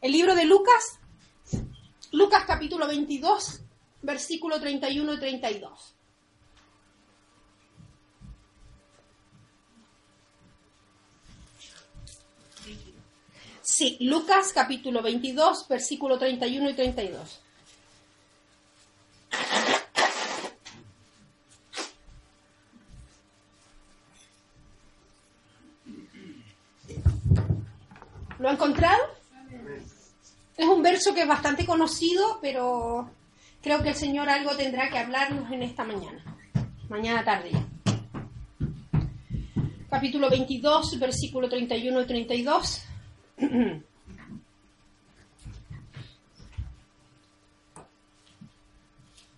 El libro de Lucas, Lucas capítulo 22, versículo 31 y 32. Sí, Lucas capítulo 22, versículo 31 y 32. ¿Lo ha encontrado? Un verso que es bastante conocido, pero creo que el Señor algo tendrá que hablarnos en esta mañana, mañana tarde Capítulo 22, versículo 31 y 32.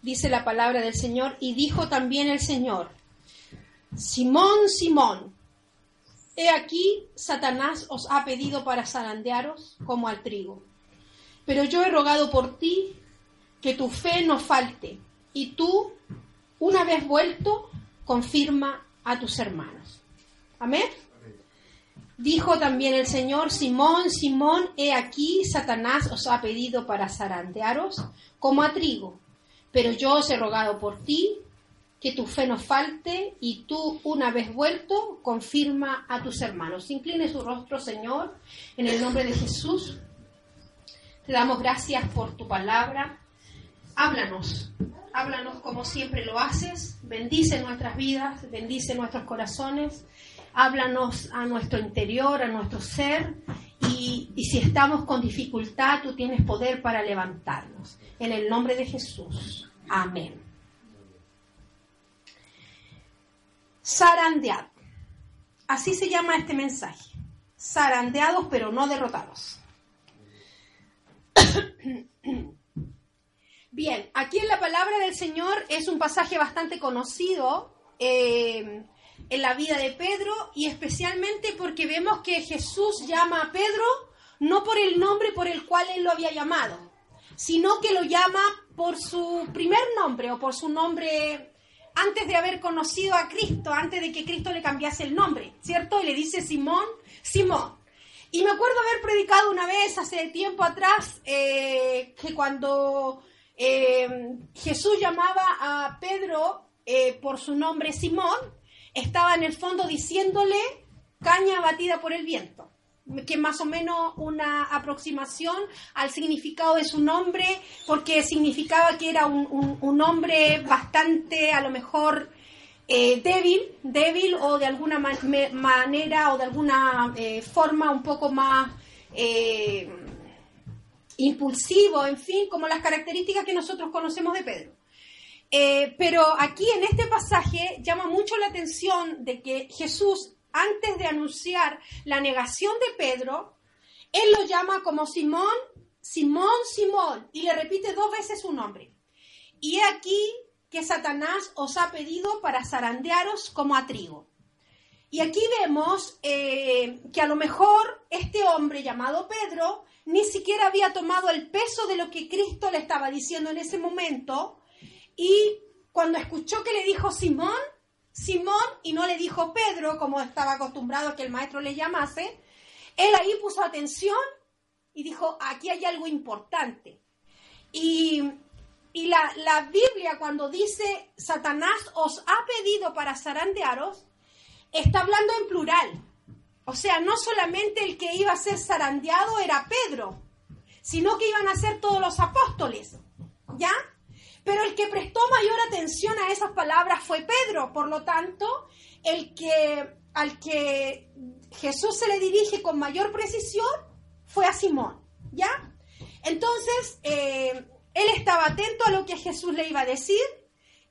Dice la palabra del Señor, y dijo también el Señor, Simón, Simón, he aquí, Satanás os ha pedido para zarandearos como al trigo. Pero yo he rogado por ti que tu fe no falte, y tú, una vez vuelto, confirma a tus hermanos. Amén. Dijo también el Señor, Simón, Simón, he aquí, Satanás os ha pedido para zarandearos como a trigo, pero yo os he rogado por ti, que tu fe no falte, y tú, una vez vuelto, confirma a tus hermanos. Incline su rostro, Señor, en el nombre de Jesús. Te damos gracias por tu palabra. Háblanos, háblanos como siempre lo haces. Bendice nuestras vidas, bendice nuestros corazones háblanos a nuestro interior, a nuestro ser, y, si estamos con dificultad, tú tienes poder para levantarnos. En el nombre de Jesús. Amén. Sarandeado. Así se llama este mensaje. Zarandeados pero no derrotados. Bien, aquí en la palabra del Señor es un pasaje bastante conocido. Eh, en la vida de Pedro y especialmente porque vemos que Jesús llama a Pedro no por el nombre por el cual él lo había llamado, sino que lo llama por su primer nombre o por su nombre antes de haber conocido a Cristo, antes de que Cristo le cambiase el nombre, ¿cierto? Y le dice Simón, Simón. Y me acuerdo haber predicado una vez hace tiempo atrás eh, que cuando eh, Jesús llamaba a Pedro eh, por su nombre Simón, estaba en el fondo diciéndole caña batida por el viento, que más o menos una aproximación al significado de su nombre, porque significaba que era un, hombre bastante, a lo mejor, eh, débil, débil o de alguna manera o de alguna eh, forma un poco más eh, impulsivo, en fin, como las características que nosotros conocemos de Pedro. Pero aquí en este pasaje llama mucho la atención de que Jesús, antes de anunciar la negación de Pedro, él lo llama como Simón, Simón, Simón, y le repite dos veces su nombre. Y aquí que Satanás os ha pedido para zarandearos como a trigo. Y aquí vemos eh, que a lo mejor este hombre llamado Pedro ni siquiera había tomado el peso de lo que Cristo le estaba diciendo en ese momento, y cuando escuchó que le dijo Simón, Simón, y no le dijo Pedro, como estaba acostumbrado que el maestro le llamase, él ahí puso atención y dijo, aquí hay algo importante. Y, la, la, Biblia cuando dice, Satanás os ha pedido para zarandearos, está hablando en plural. O sea, no solamente el que iba a ser zarandeado era Pedro, sino que iban a ser todos los apóstoles. ¿Ya? Pero el que prestó mayor atención a esas palabras fue Pedro, por lo tanto, el que al que Jesús se le dirige con mayor precisión fue a Simón, ¿ya? Entonces, eh, él estaba atento a lo que Jesús le iba a decir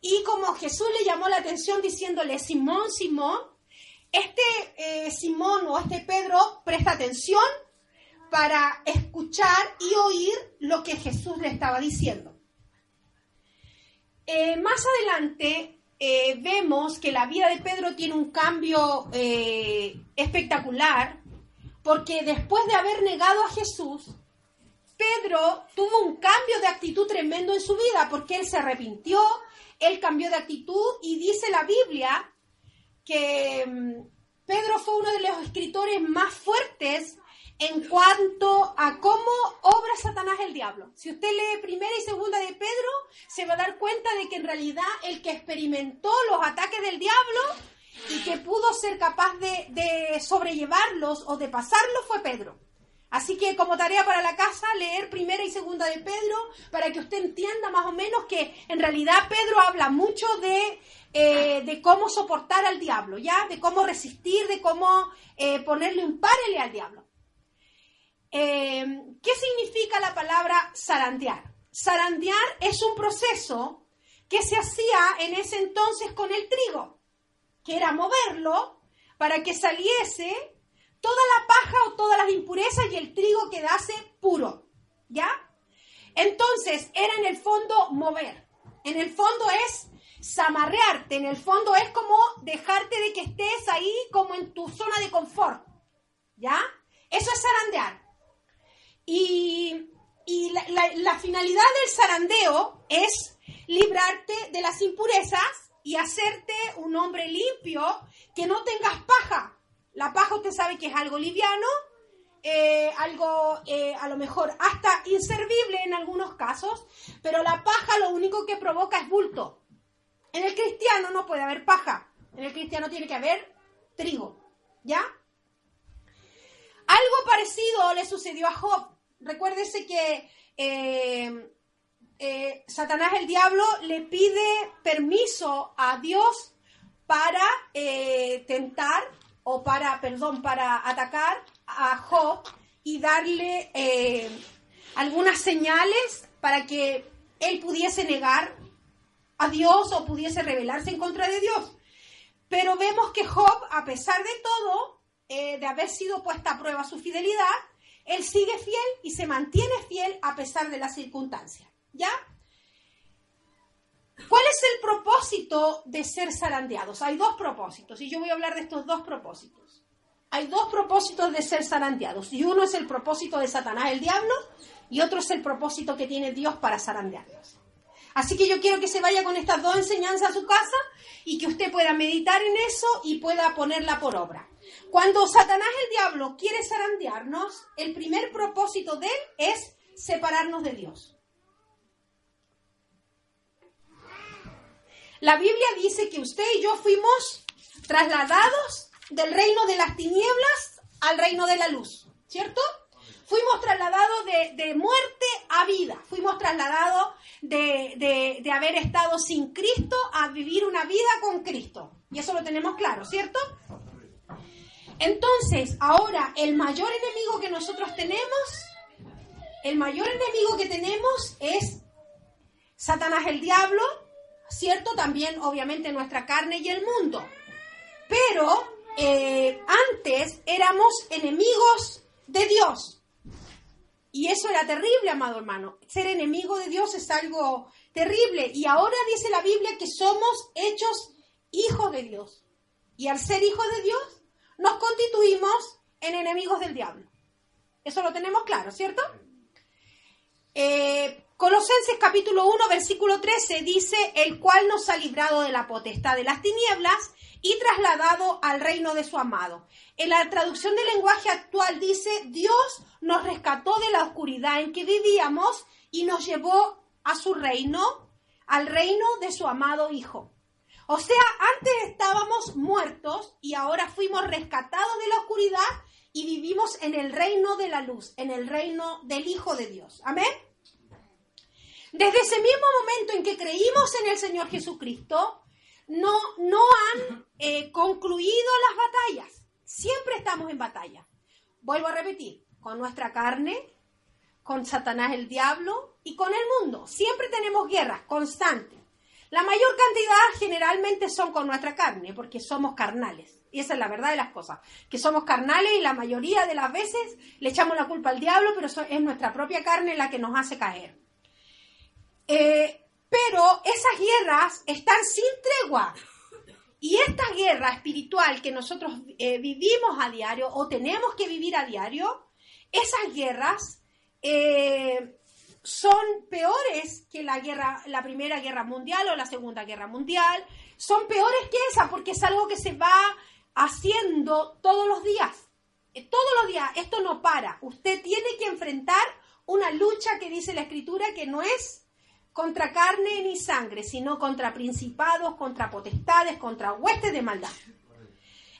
y como Jesús le llamó la atención diciéndole, Simón, Simón, este eh, Simón o este Pedro presta atención para escuchar y oír lo que Jesús le estaba diciendo. Eh, más adelante eh, vemos que la vida de Pedro tiene un cambio espectacular, porque después de haber negado a Jesús, Pedro tuvo un cambio de actitud tremendo en su vida, porque él se arrepintió, él cambió de actitud y dice la Biblia que mm, Pedro fue uno de los escritores más fuertes en cuanto a cómo obra Satanás el diablo. Si usted lee primera y segunda de Pedro, se va a dar cuenta de que en realidad el que experimentó los ataques del diablo y que pudo ser capaz de, de sobrellevarlos o de pasarlos fue Pedro. Así que como tarea para la casa, leer primera y segunda de Pedro para que usted entienda más o menos que en realidad Pedro habla mucho de, eh, cómo soportar al diablo, ¿ya? De cómo resistir, de cómo eh, ponerle un párele al diablo. Eh, ¿Qué significa la palabra zarandear? Zarandear es un proceso que se hacía en ese entonces con el trigo, que era moverlo para que saliese toda la paja o todas las impurezas y el trigo quedase puro. ¿Ya? Entonces, era en el fondo mover. En el fondo es zamarrearte, en el fondo es como dejarte de que estés ahí como en tu zona de confort. ¿Ya? Eso es zarandear. Y, la finalidad del zarandeo es librarte de las impurezas y hacerte un hombre limpio que no tengas paja, la paja usted sabe que es algo liviano, eh, algo eh, a lo mejor hasta inservible en algunos casos, pero la paja lo único que provoca es bulto. En el cristiano no puede haber paja, en el cristiano tiene que haber trigo, ¿ya? Algo parecido le sucedió a Job. Recuérdese que eh, Satanás el diablo le pide permiso a Dios para tentar o para, perdón, para atacar a Job y darle eh, algunas señales para que él pudiese negar a Dios o pudiese rebelarse en contra de Dios. Pero vemos que Job, a pesar de todo, eh, de haber sido puesta a prueba su fidelidad, él sigue fiel y se mantiene fiel a pesar de las circunstancias. ¿Ya? ¿Cuál es el propósito de ser zarandeados? Hay dos propósitos y yo voy a hablar de estos dos propósitos. Hay dos propósitos de ser zarandeados y uno es el propósito de Satanás, el diablo, y otro es el propósito que tiene Dios para zarandearlos. Así que yo quiero que se vaya con estas dos enseñanzas a su casa y que usted pueda meditar en eso y pueda ponerla por obra. Cuando Satanás el diablo quiere zarandearnos, el primer propósito de él es separarnos de Dios. La Biblia dice que usted y yo fuimos trasladados del reino de las tinieblas al reino de la luz, ¿cierto? Fuimos trasladados de, muerte a vida, fuimos trasladados de, de haber estado sin Cristo a vivir una vida con Cristo. Y eso lo tenemos claro, ¿cierto? Entonces, ahora, el mayor enemigo que nosotros tenemos, el mayor enemigo que tenemos es Satanás el diablo, ¿cierto? También, obviamente, nuestra carne y el mundo. Pero eh, antes éramos enemigos de Dios. Y eso era terrible, amado hermano. Ser enemigo de Dios es algo terrible. Y ahora dice la Biblia que somos hechos hijos de Dios. Y al ser hijos de Dios, nos constituimos en enemigos del diablo. Eso lo tenemos claro, ¿cierto? Eh, Colosenses capítulo 1, versículo 13 dice, el cual nos ha librado de la potestad de las tinieblas y trasladado al reino de su amado. En la traducción del lenguaje actual dice, Dios nos rescató de la oscuridad en que vivíamos y nos llevó a su reino, al reino de su amado Hijo. O sea, antes estábamos muertos y ahora fuimos rescatados de la oscuridad y vivimos en el reino de la luz, en el reino del Hijo de Dios. Amén. Desde ese mismo momento en que creímos en el Señor Jesucristo, no, no han eh, concluido las batallas. Siempre estamos en batalla. Vuelvo a repetir, con nuestra carne, con Satanás el diablo y con el mundo. Siempre tenemos guerras constantes. La mayor cantidad generalmente son con nuestra carne, porque somos carnales. Y esa es la verdad de las cosas, que somos carnales y la mayoría de las veces le echamos la culpa al diablo, pero es nuestra propia carne la que nos hace caer. Eh, pero esas guerras están sin tregua. Y esta guerra espiritual que nosotros eh, vivimos a diario o tenemos que vivir a diario, esas guerras eh, son peores que la guerra, la primera guerra mundial o la segunda guerra mundial. Son peores que esa porque es algo que se va haciendo todos los días. todos los días, esto no para. Usted tiene que enfrentar una lucha que dice la escritura que no es contra carne ni sangre, sino contra principados, contra potestades, contra huestes de maldad.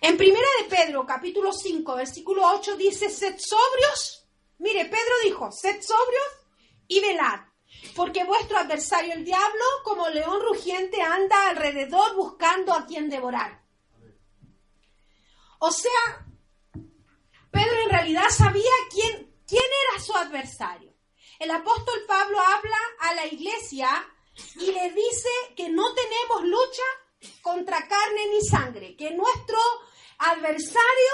En primera de Pedro, capítulo 5, versículo 8, dice, sed sobrios. Mire, Pedro dijo, sed sobrios y velad, porque vuestro adversario el diablo, como león rugiente, anda alrededor buscando a quien devorar. O sea, Pedro en realidad sabía quién, quién era su adversario. El apóstol Pablo habla la iglesia y le dice que no tenemos lucha contra carne ni sangre, que nuestro adversario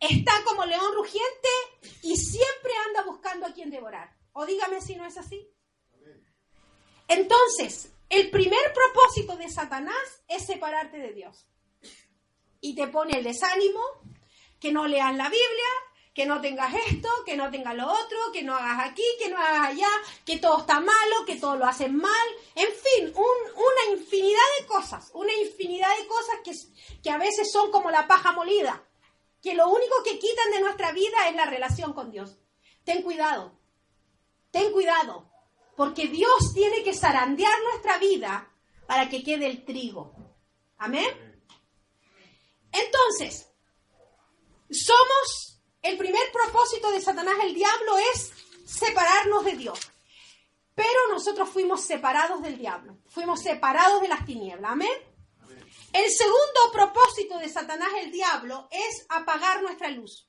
está como león rugiente y siempre anda buscando a quien devorar. O dígame si no es así. Entonces, el primer propósito de Satanás es separarte de Dios. Y te pone el desánimo, que no leas la Biblia, que no tengas esto, que no tengas lo otro, que no hagas aquí, que no hagas allá, que todo está malo, que todo lo hacen mal, en fin, una infinidad de cosas, una infinidad de cosas que, que a veces son como la paja molida, que lo único que quitan de nuestra vida es la relación con Dios. Ten cuidado, ten cuidado, porque Dios tiene que zarandear nuestra vida para que quede el trigo. Amén. Entonces, somos, el primer propósito de Satanás, el diablo, es separarnos de Dios. Pero nosotros fuimos separados del diablo, fuimos separados de las tinieblas. Amén. El segundo propósito de Satanás, el diablo, es apagar nuestra luz.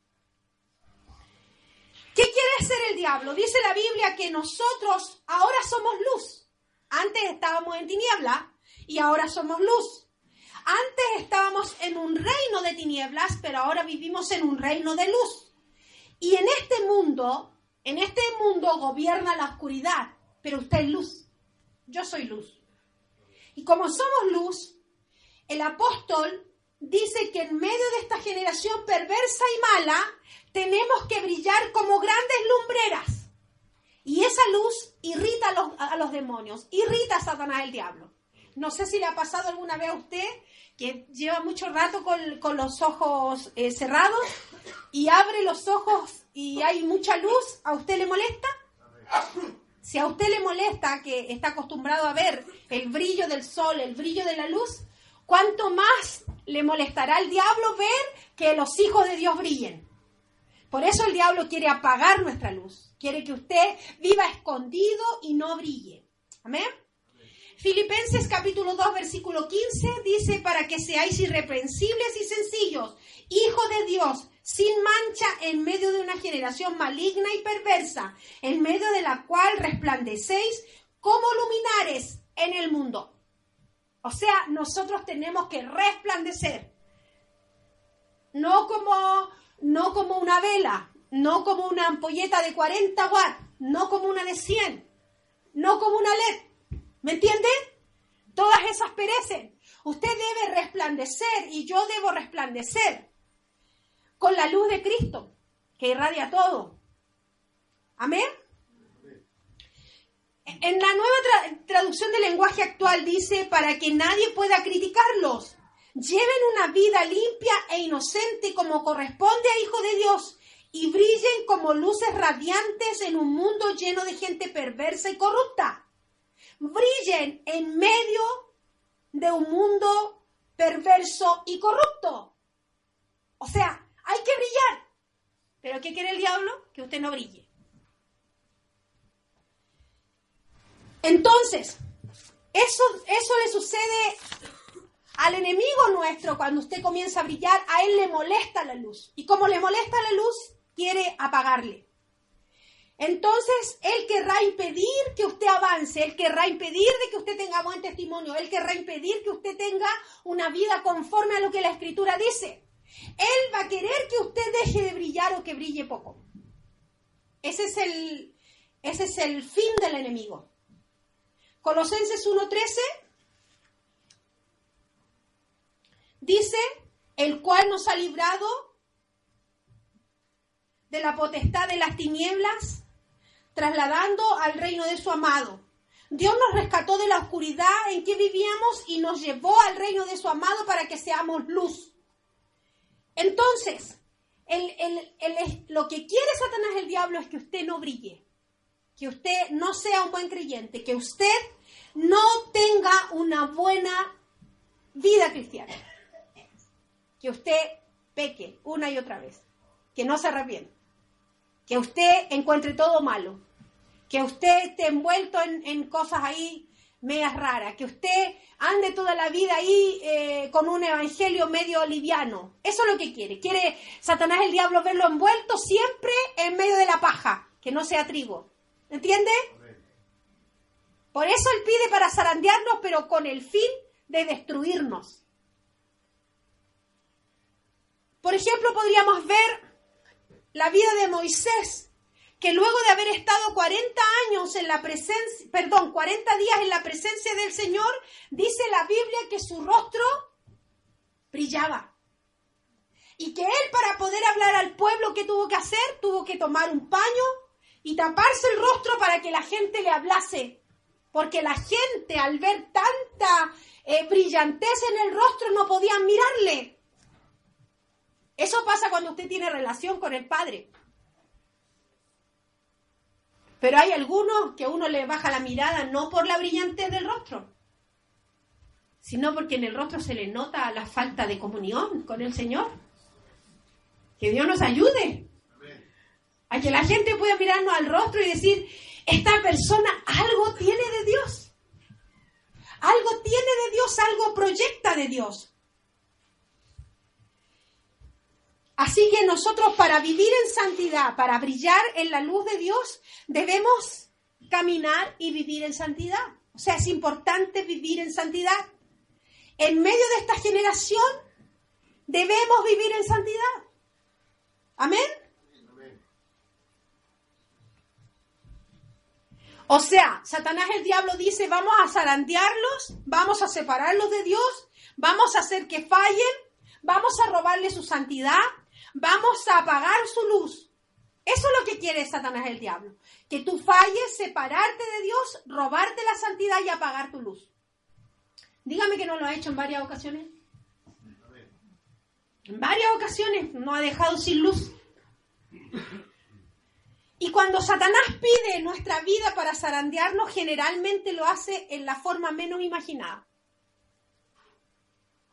¿Qué quiere hacer el diablo? Dice la Biblia que nosotros ahora somos luz. Antes estábamos en tiniebla y ahora somos luz. Antes estábamos en un reino de tinieblas, pero ahora vivimos en un reino de luz. Y en este mundo, en este mundo gobierna la oscuridad, pero usted es luz. Yo soy luz. Y como somos luz, el apóstol dice que en medio de esta generación perversa y mala, tenemos que brillar como grandes lumbreras. Y esa luz irrita a los, demonios, irrita a Satanás el diablo. No sé si le ha pasado alguna vez a usted que lleva mucho rato con, los ojos eh, cerrados y abre los ojos y hay mucha luz, ¿a usted le molesta? Si a usted le molesta que está acostumbrado a ver el brillo del sol, el brillo de la luz, ¿cuánto más le molestará al diablo ver que los hijos de Dios brillen? Por eso el diablo quiere apagar nuestra luz, quiere que usted viva escondido y no brille. Amén. Filipenses capítulo 2 versículo 15 dice, para que seáis irreprensibles y sencillos, hijos de Dios, sin mancha en medio de una generación maligna y perversa, en medio de la cual resplandecéis como luminares en el mundo. O sea, nosotros tenemos que resplandecer. No como, no como una vela, no como una ampolleta de 40 watts, no como una de 100, no como una LED ¿Me entiende? Todas esas perecen. Usted debe resplandecer y yo debo resplandecer con la luz de Cristo que irradia todo. Amén. En la nueva traducción del lenguaje actual dice, para que nadie pueda criticarlos, lleven una vida limpia e inocente como corresponde a Hijo de Dios y brillen como luces radiantes en un mundo lleno de gente perversa y corrupta brillen en medio de un mundo perverso y corrupto. O sea, hay que brillar. Pero ¿qué quiere el diablo? Que usted no brille. Entonces, eso, eso le sucede al enemigo nuestro cuando usted comienza a brillar, a él le molesta la luz. Y como le molesta la luz, quiere apagarle. Entonces, Él querrá impedir que usted avance, Él querrá impedir de que usted tenga buen testimonio, Él querrá impedir que usted tenga una vida conforme a lo que la Escritura dice. Él va a querer que usted deje de brillar o que brille poco. Ese es el, ese es el fin del enemigo. Colosenses 1.13 dice, el cual nos ha librado de la potestad de las tinieblas trasladando al reino de su amado. Dios nos rescató de la oscuridad en que vivíamos y nos llevó al reino de su amado para que seamos luz. Entonces, lo que quiere Satanás el diablo es que usted no brille, que usted no sea un buen creyente, que usted no tenga una buena vida cristiana, que usted peque una y otra vez, que no se arrepienta, que usted encuentre todo malo, que usted esté envuelto en, cosas ahí medias raras, que usted ande toda la vida ahí eh, con un evangelio medio liviano. Eso es lo que quiere. Quiere Satanás el diablo verlo envuelto siempre en medio de la paja, que no sea trigo. ¿Entiende? Por eso él pide para zarandearnos, pero con el fin de destruirnos. Por ejemplo, podríamos ver la vida de Moisés, que luego de haber estado 40 años en la presencia, perdón, 40 días en la presencia del Señor, dice la Biblia que su rostro brillaba. Y que él para poder hablar al pueblo, ¿qué tuvo que hacer? Tuvo que tomar un paño y taparse el rostro para que la gente le hablase. Porque la gente al ver tanta eh, brillantez en el rostro no podían mirarle. Eso pasa cuando usted tiene relación con el Padre. Pero hay algunos que uno le baja la mirada no por la brillantez del rostro, sino porque en el rostro se le nota la falta de comunión con el Señor. Que Dios nos ayude a que la gente pueda mirarnos al rostro y decir, esta persona algo tiene de Dios. Algo tiene de Dios, algo proyecta de Dios. Así que nosotros para vivir en santidad, para brillar en la luz de Dios, debemos caminar y vivir en santidad. O sea, es importante vivir en santidad. En medio de esta generación debemos vivir en santidad. Amén. O sea, Satanás el diablo dice, vamos a zarandearlos, vamos a separarlos de Dios, vamos a hacer que fallen, vamos a robarle su santidad, vamos a apagar su luz. Eso es lo que quiere Satanás el diablo. Que tú falles, separarte de Dios, robarte la santidad y apagar tu luz. Dígame que no lo ha hecho en varias ocasiones. En varias ocasiones no ha dejado sin luz. Y cuando Satanás pide nuestra vida para zarandearnos, generalmente lo hace en la forma menos imaginada.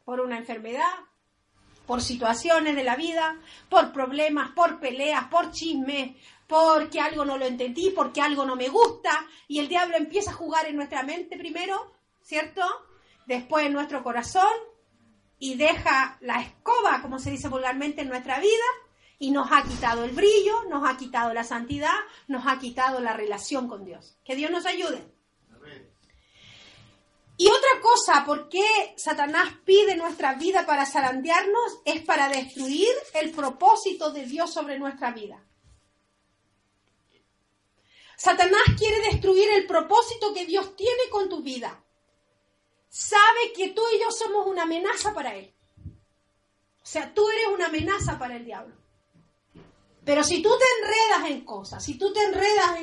Por una enfermedad, por situaciones de la vida, por problemas, por peleas, por chismes, porque algo no lo entendí, porque algo no me gusta, y el diablo empieza a jugar en nuestra mente primero, ¿cierto? Después en nuestro corazón, y deja la escoba, como se dice vulgarmente, en nuestra vida, y nos ha quitado el brillo, nos ha quitado la santidad, nos ha quitado la relación con Dios. Que Dios nos ayude. Y otra cosa, ¿por qué Satanás pide nuestra vida para zarandearnos? Es para destruir el propósito de Dios sobre nuestra vida. Satanás quiere destruir el propósito que Dios tiene con tu vida. Sabe que tú y yo somos una amenaza para Él. O sea, tú eres una amenaza para el diablo. Pero si tú te enredas en cosas, si tú te enredas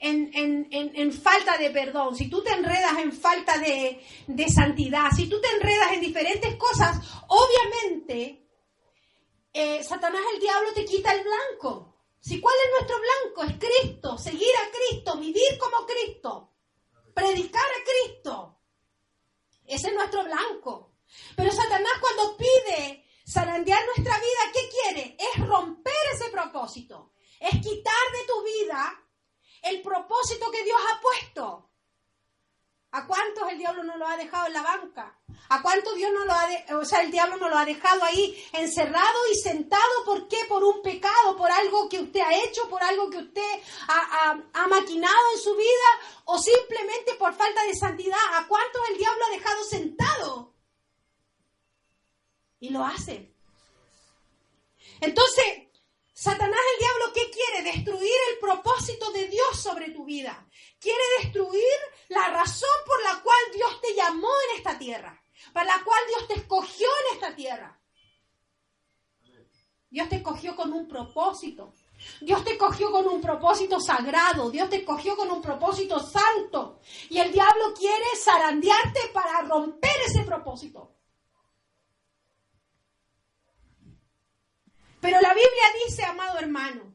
en, falta de perdón, si tú te enredas en falta de, santidad, si tú te enredas en diferentes cosas, obviamente eh, Satanás el diablo te quita el blanco. Si cuál es nuestro blanco? Es Cristo, seguir a Cristo, vivir como Cristo, predicar a Cristo. Ese es nuestro blanco. Pero Satanás cuando pide Zarandear nuestra vida, ¿qué quiere? Es romper ese propósito. Es quitar de tu vida el propósito que Dios ha puesto. ¿A cuántos el diablo no lo ha dejado en la banca? ¿A cuántos Dios no lo ha o sea, el diablo no lo ha dejado ahí encerrado y sentado? ¿Por qué? Por un pecado, por algo que usted ha hecho, por algo que usted ha, ha maquinado en su vida o simplemente por falta de santidad. ¿A cuántos el diablo ha dejado sentado? Y lo hace. Entonces, Satanás el diablo, ¿qué quiere? Destruir el propósito de Dios sobre tu vida. Quiere destruir la razón por la cual Dios te llamó en esta tierra. Para la cual Dios te escogió en esta tierra. Dios te escogió con un propósito. Dios te escogió con un propósito sagrado. Dios te escogió con un propósito santo. Y el diablo quiere zarandearte para romper ese propósito. Pero la Biblia dice, amado hermano,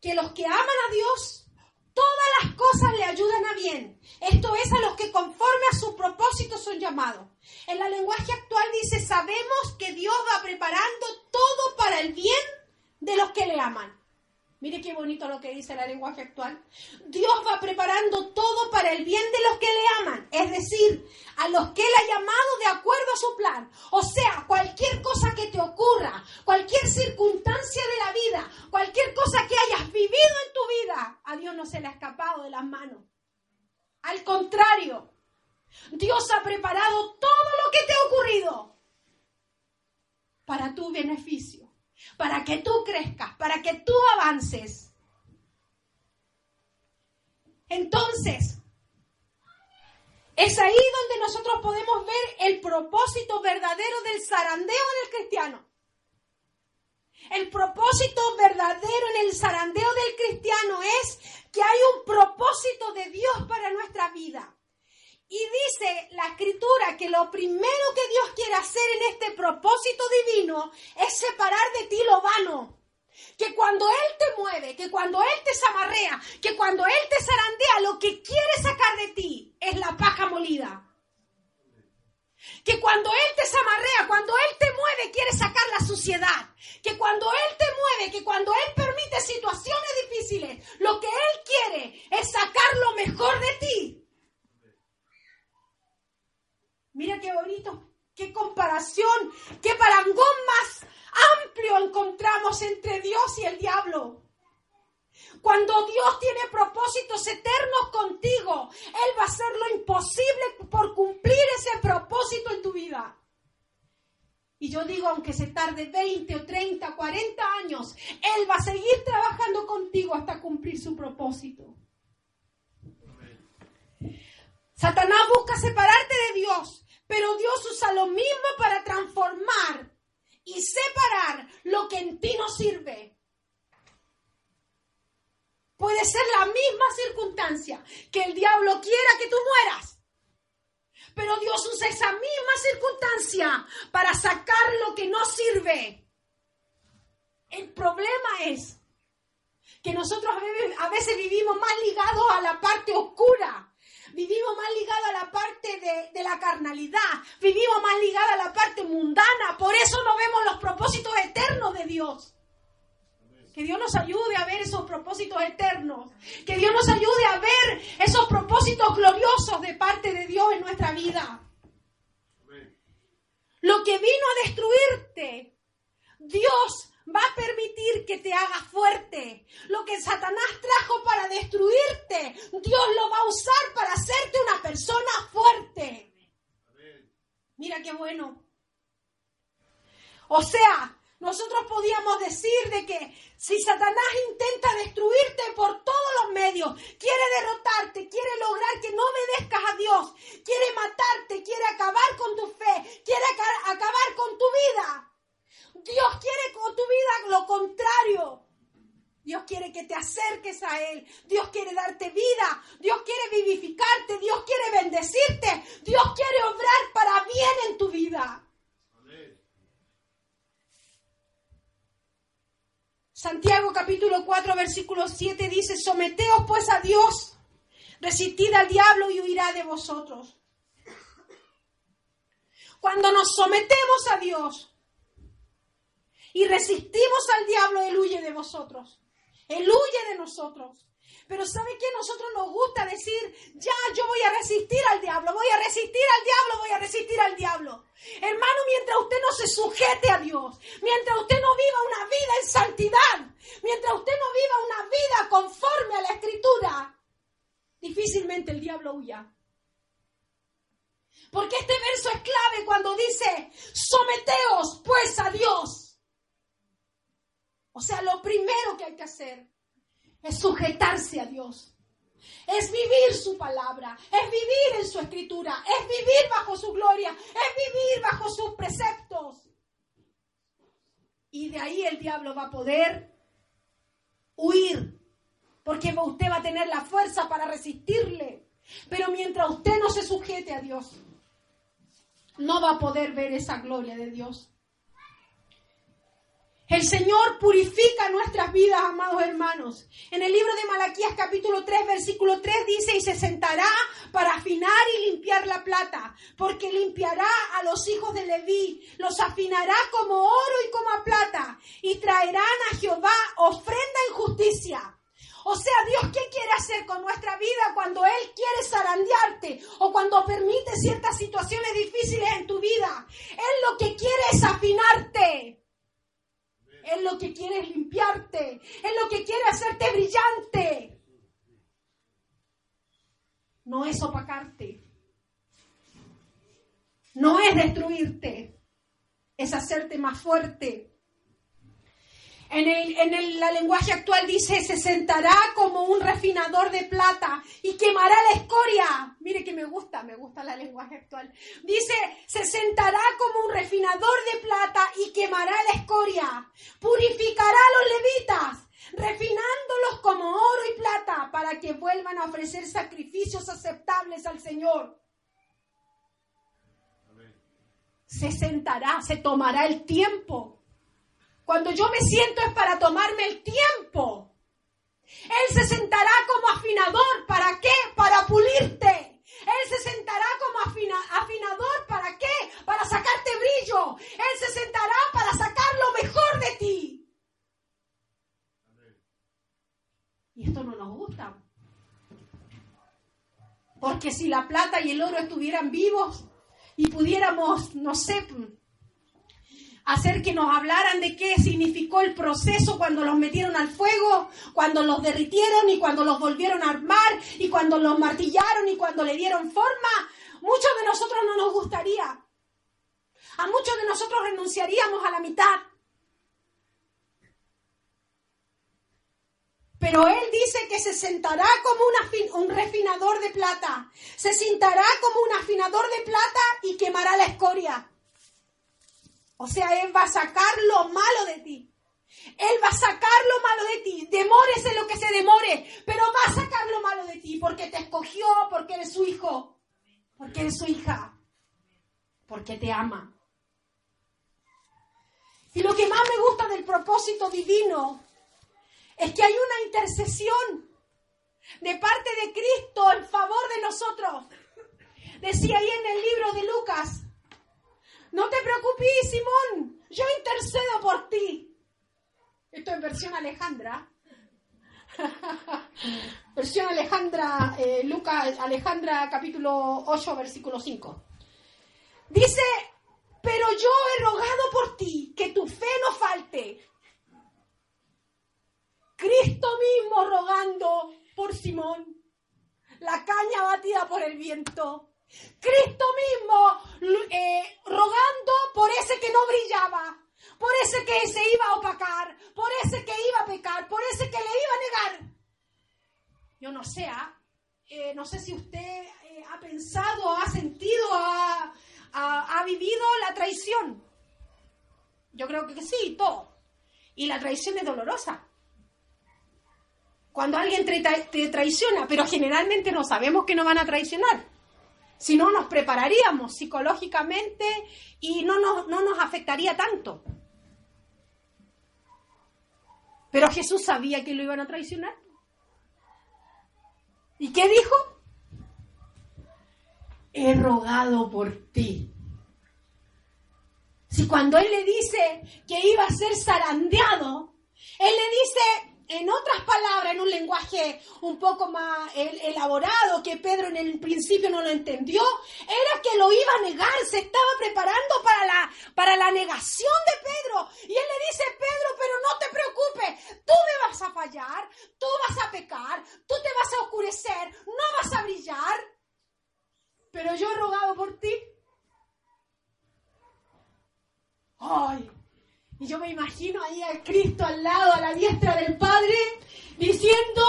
que los que aman a Dios, todas las cosas le ayudan a bien. Esto es a los que conforme a su propósito son llamados. En la lenguaje actual dice, sabemos que Dios va preparando todo para el bien de los que le aman. Mire qué bonito lo que dice la lenguaje actual. Dios va preparando todo para el bien de los que le aman, es decir, a los que Él ha llamado de acuerdo a su plan. O sea, cualquier cosa que te ocurra, cualquier circunstancia de la vida, cualquier cosa que hayas vivido en tu vida, a Dios no se le ha escapado de las manos. Al contrario, Dios ha preparado todo lo que te ha ocurrido para tu beneficio para que tú crezcas, para que tú avances. Entonces, es ahí donde nosotros podemos ver el propósito verdadero del zarandeo en el cristiano. El propósito verdadero en el zarandeo del cristiano es que hay un propósito de Dios para nuestra vida. Y dice la escritura que lo primero que Dios quiere hacer en este propósito divino es separar de ti lo vano. Que cuando Él te mueve, que cuando Él te zamarrea, que cuando Él te zarandea, lo que quiere sacar de ti es la paja molida. Que cuando Él te zamarrea, cuando Él te mueve, quiere sacar la suciedad. Que cuando Él te mueve, que cuando Él permite situaciones difíciles, lo que Él quiere es sacar lo mejor de ti Mira qué bonito, qué comparación, qué parangón más amplio encontramos entre Dios y el diablo. Cuando Dios tiene propósitos eternos contigo, Él va a hacer lo imposible por cumplir ese propósito en tu vida. Y yo digo, aunque se tarde 20 o 30, 40 años, Él va a seguir trabajando contigo hasta cumplir su propósito. Satanás busca separarte de Dios, pero Dios usa lo mismo para transformar y separar lo que en ti no sirve. Puede ser la misma circunstancia que el diablo quiera que tú mueras. Pero Dios usa esa misma circunstancia para sacar lo que no sirve. El problema es que nosotros a veces vivimos más ligados a la parte oscura Vivimos más ligados a la parte de, la carnalidad. Vivimos más ligados a la parte mundana. Por eso no vemos los propósitos eternos de Dios. Que Dios nos ayude a ver esos propósitos eternos. Que Dios nos ayude a ver esos propósitos gloriosos de parte de Dios en nuestra vida. Lo que vino a destruirte, Dios va a permitir que te hagas fuerte. Lo que Satanás trajo para destruirte, Dios lo va a usar para hacerte una persona fuerte. Mira qué bueno. O sea, nosotros podíamos decir de que si Satanás intenta destruirte por todos los medios, quiere derrotarte, quiere lograr que no obedezcas a Dios, quiere matarte, quiere acabar con tu fe, quiere acabar con tu vida, Dios quiere con tu vida lo contrario. Dios que te acerques a Él. Dios quiere darte vida. Dios quiere vivificarte. Dios quiere bendecirte. Dios quiere obrar para bien en tu vida. Santiago capítulo 4 versículo 7 dice, someteos pues a Dios, resistid al diablo y huirá de vosotros. Cuando nos sometemos a Dios, y resistimos al diablo, Él huye de vosotros. Él huye de nosotros. Pero ¿sabe qué? Nosotros nos gusta decir, ya, yo voy a resistir al diablo, voy a resistir al diablo, voy a resistir al diablo. Hermano, mientras usted no se sujete a Dios, mientras usted no viva una vida en santidad, mientras usted no viva una vida conforme a la escritura, difícilmente el diablo huya. Porque este verso es clave cuando dice, someteos pues a Dios. O sea, lo primero que hay que hacer es sujetarse a Dios. Es vivir su palabra, es vivir en su escritura, es vivir bajo su gloria, es vivir bajo sus preceptos. Y de ahí el diablo va a poder huir, porque usted va a tener la fuerza para resistirle. Pero mientras usted no se sujete a Dios, no va a poder ver esa gloria de Dios. El Señor purifica nuestras vidas, amados hermanos. En el libro de Malaquías capítulo 3, versículo 3 dice, y se sentará para afinar y limpiar la plata, porque limpiará a los hijos de Leví, los afinará como oro y como plata, y traerán a Jehová ofrenda en justicia. O sea, Dios, ¿qué quiere hacer con nuestra vida cuando Él quiere zarandearte o cuando permite ciertas situaciones difíciles en tu vida? Él lo que quiere es afinarte. Él lo que quiere limpiarte. Él lo que quiere hacerte brillante. No es opacarte. No es destruirte. Es hacerte más fuerte. En, el, en el la lenguaje actual dice, se sentará como un refinador de plata y quemará la escoria. Mire que me gusta, me gusta la lenguaje actual. Dice, se sentará como un refinador de plata y quemará la escoria. Purificará a los levitas, refinándolos como oro y plata para que vuelvan a ofrecer sacrificios aceptables al Señor. Se sentará, se tomará el tiempo cuando yo me siento es para tomarme el tiempo. Él se sentará como afinador. ¿Para qué? Para pulirte. Él se sentará como afinador. ¿Para qué? Para sacarte brillo. Él se sentará para sacar lo mejor de ti. Y esto no nos gusta. Porque si la plata y el oro estuvieran vivos y pudiéramos, no sé, hacer que nos hablaran de qué significó el proceso cuando los metieron al fuego, cuando los derritieron y cuando los volvieron a armar y cuando los martillaron y cuando le dieron forma. Muchos de nosotros no nos gustaría. A muchos de nosotros renunciaríamos a la mitad. Pero él dice que se sentará como un refinador de plata. Se sentará como un afinador de plata y quemará la escoria. O sea, Él va a sacar lo malo de ti. Él va a sacar lo malo de ti. Demórese lo que se demore, pero va a sacar lo malo de ti porque te escogió, porque eres su hijo, porque eres su hija, porque te ama. Y lo que más me gusta del propósito divino es que hay una intercesión de parte de Cristo en favor de nosotros. Decía ahí en el libro de Lucas, no te preocupes, Simón, yo intercedo por ti. Esto es versión Alejandra. versión Alejandra, eh, Lucas, Alejandra capítulo 8, versículo 5. Dice, pero yo he rogado por ti que tu fe no falte. Cristo mismo rogando por Simón, la caña batida por el viento. Cristo mismo eh, rogando por ese que no brillaba, por ese que se iba a opacar, por ese que iba a pecar, por ese que le iba a negar. Yo no sé, ¿ah? eh, no sé si usted eh, ha pensado, ha sentido, ha, ha, vivido la traición. Yo creo que sí, todo. Y la traición es dolorosa. Cuando alguien te traiciona, pero generalmente no sabemos que no van a traicionar. Si no, nos prepararíamos psicológicamente y no nos, no nos afectaría tanto. Pero Jesús sabía que lo iban a traicionar. ¿Y qué dijo? He rogado por ti. Si cuando Él le dice que iba a ser zarandeado, Él le dice, en otras palabras, en un lenguaje un poco más elaborado, que Pedro en el principio no lo entendió, era que lo iba a negar, se estaba preparando para la, para la negación de Pedro. Y él le dice, Pedro, pero no te preocupes, tú me vas a fallar, tú vas a pecar, tú te vas a oscurecer, no vas a brillar, pero yo he rogado por ti. Ay, y yo me imagino ahí a Cristo al lado, a la diestra del Padre, diciendo,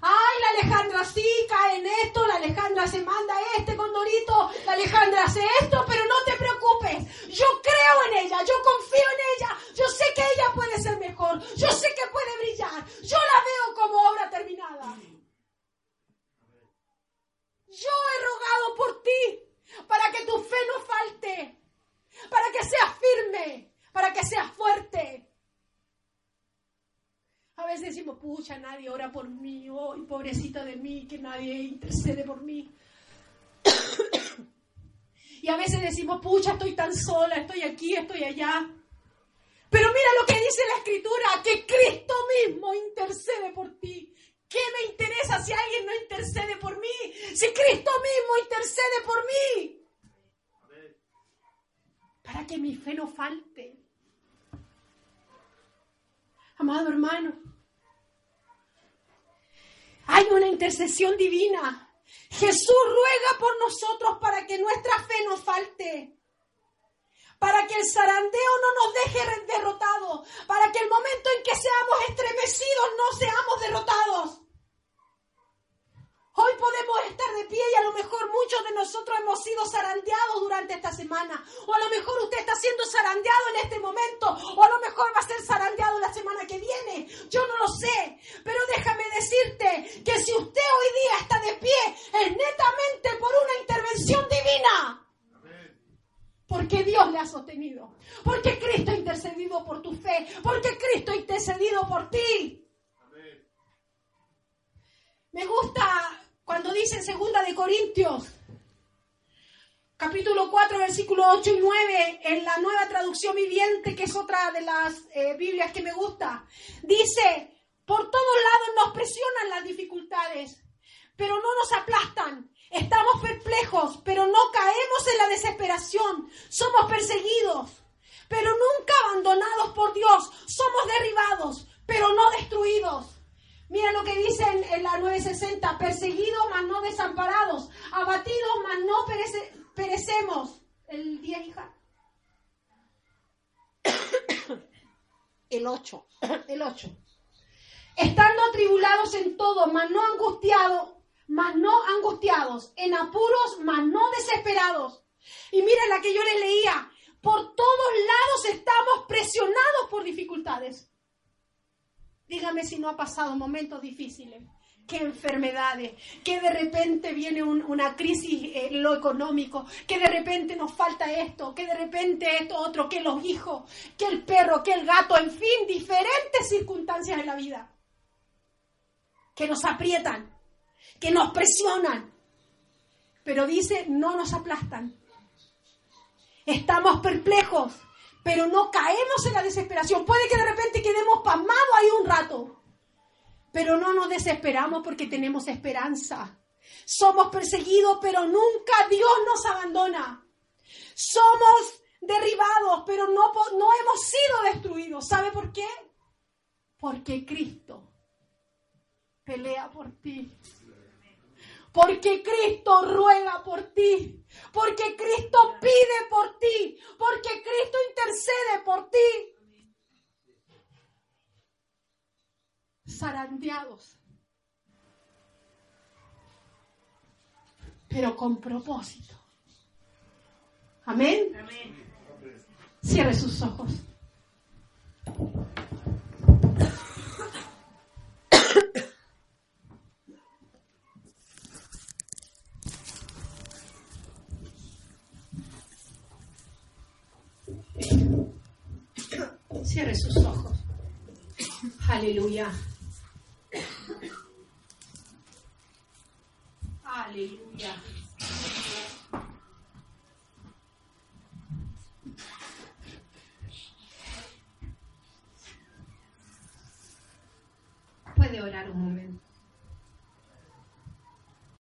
ay, la Alejandra sí cae en esto, la Alejandra se manda este condorito, la Alejandra hace esto, pero no te preocupes, yo creo en ella, yo confío en ella, yo sé que ella puede ser mejor, yo sé que puede brillar, yo la veo como obra terminada. Yo he rogado por ti, para que tu fe no falte, para que seas firme, para que seas fuerte. Pucha, nadie ora por mí, hoy pobrecita de mí, que nadie intercede por mí. y a veces decimos, pucha, estoy tan sola, estoy aquí, estoy allá. Pero mira lo que dice la escritura, que Cristo mismo intercede por ti. ¿Qué me interesa si alguien no intercede por mí? Si Cristo mismo intercede por mí. Para que mi fe no falte. Amado hermano, hay una intercesión divina. Jesús ruega por nosotros para que nuestra fe no falte para que el zarandeo no nos deje derrotados, para que el momento en que seamos estremecidos no seamos derrotados. Hoy podemos estar de pie y a lo mejor muchos de nosotros hemos sido zarandeados durante esta semana. O a lo mejor usted está siendo zarandeado en este momento. O a lo mejor va a ser zarandeado la semana que viene. Yo no lo sé. Pero déjame decirte que si usted hoy día está de pie es netamente por una intervención divina. Porque Dios le ha sostenido. Porque Cristo ha intercedido por tu fe. Porque Cristo ha intercedido por ti. Me gusta cuando dice en segunda de Corintios, capítulo 4, versículos 8 y 9, en la nueva traducción viviente, que es otra de las eh, Biblias que me gusta, dice, por todos lados nos presionan las dificultades, pero no nos aplastan. Estamos perplejos, pero no caemos en la desesperación. Somos perseguidos, pero nunca abandonados por Dios. Somos derribados, pero no destruidos. Mira lo que dice en, la 960, perseguidos mas no desamparados, abatidos mas no perecemos. El 10, hija. El 8, el 8. Estando atribulados en todo, mas no angustiados, mas no angustiados, en apuros, mas no desesperados. Y mira la que yo le leía, por todos lados estamos presionados por dificultades. Dígame si no ha pasado momentos difíciles. Qué enfermedades, que de repente viene una crisis en lo económico, que de repente nos falta esto, que de repente esto otro, que los hijos, que el perro, que el gato, en fin, diferentes circunstancias en la vida que nos aprietan, que nos presionan. Pero dice, no nos aplastan. Estamos perplejos, pero no caemos en la desesperación. Puede que de repente quedemos pasmados ahí un rato, pero no nos desesperamos porque tenemos esperanza. Somos perseguidos, pero nunca Dios nos abandona. Somos derribados, pero no, no hemos sido destruidos. ¿Sabe por qué? Porque Cristo pelea por ti. Porque Cristo ruega por ti. Porque Cristo pide por ti. Porque Cristo intercede por ti. Zarandeados. Pero con propósito. Amén. Cierre sus ojos. Hallelujah.